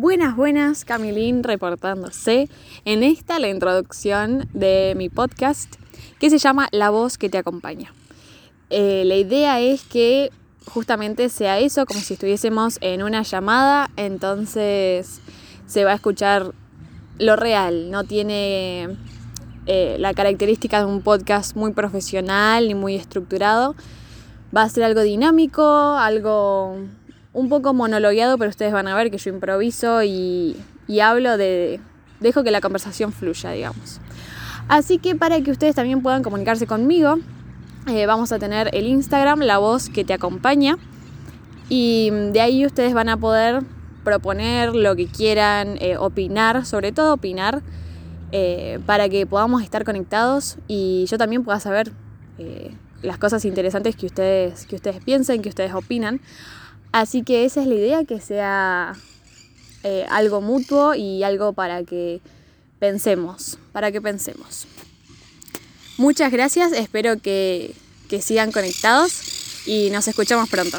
Buenas, buenas, Camilín reportándose en esta la introducción de mi podcast que se llama La voz que te acompaña. Eh, la idea es que justamente sea eso, como si estuviésemos en una llamada, entonces se va a escuchar lo real, no tiene eh, la característica de un podcast muy profesional ni muy estructurado. Va a ser algo dinámico, algo un poco monologueado, pero ustedes van a ver que yo improviso y, hablo de... dejo que la conversación fluya, digamos. Así que para que ustedes también puedan comunicarse conmigo, eh, vamos a tener el Instagram, la voz que te acompaña. Y de ahí ustedes van a poder proponer lo que quieran, eh, opinar, sobre todo opinar, eh, para que podamos estar conectados y yo también pueda saber las cosas interesantes que ustedes, que ustedes piensen, que ustedes opinan. Así que esa es la idea, que sea eh, algo mutuo y algo para que pensemos, para que pensemos. Muchas gracias, espero que, que sigan conectados y nos escuchamos pronto.